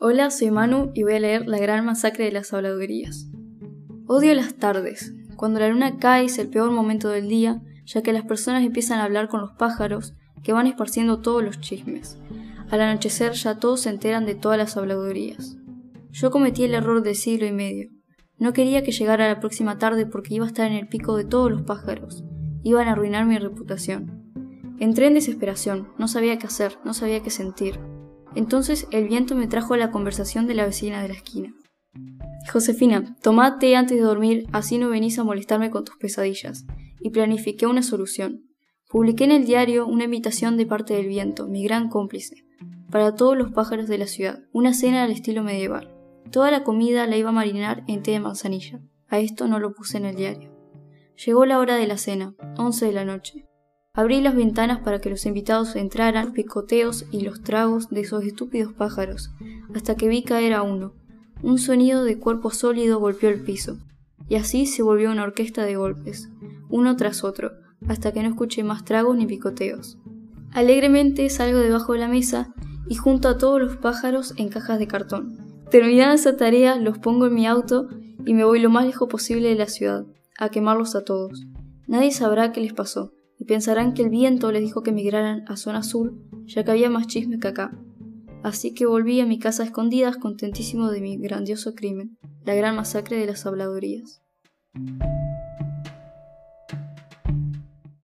Hola, soy Manu y voy a leer La gran masacre de las habladurías. Odio las tardes, cuando la luna cae es el peor momento del día, ya que las personas empiezan a hablar con los pájaros, que van esparciendo todos los chismes. Al anochecer ya todos se enteran de todas las habladurías. Yo cometí el error de siglo y medio. No quería que llegara la próxima tarde porque iba a estar en el pico de todos los pájaros. Iban a arruinar mi reputación. Entré en desesperación, no sabía qué hacer, no sabía qué sentir. Entonces el viento me trajo la conversación de la vecina de la esquina. Josefina, tomate antes de dormir, así no venís a molestarme con tus pesadillas. Y planifiqué una solución. Publiqué en el diario una invitación de parte del viento, mi gran cómplice, para todos los pájaros de la ciudad, una cena al estilo medieval. Toda la comida la iba a marinar en té de manzanilla. A esto no lo puse en el diario. Llegó la hora de la cena, once de la noche. Abrí las ventanas para que los invitados entraran, picoteos y los tragos de esos estúpidos pájaros, hasta que vi caer a uno. Un sonido de cuerpo sólido golpeó el piso, y así se volvió una orquesta de golpes, uno tras otro, hasta que no escuché más tragos ni picoteos. Alegremente salgo debajo de la mesa y junto a todos los pájaros en cajas de cartón. Terminada esa tarea, los pongo en mi auto y me voy lo más lejos posible de la ciudad, a quemarlos a todos. Nadie sabrá qué les pasó, pensarán que el viento les dijo que emigraran a zona azul, ya que había más chisme que acá. Así que volví a mi casa a escondidas contentísimo de mi grandioso crimen, la gran masacre de las habladurías.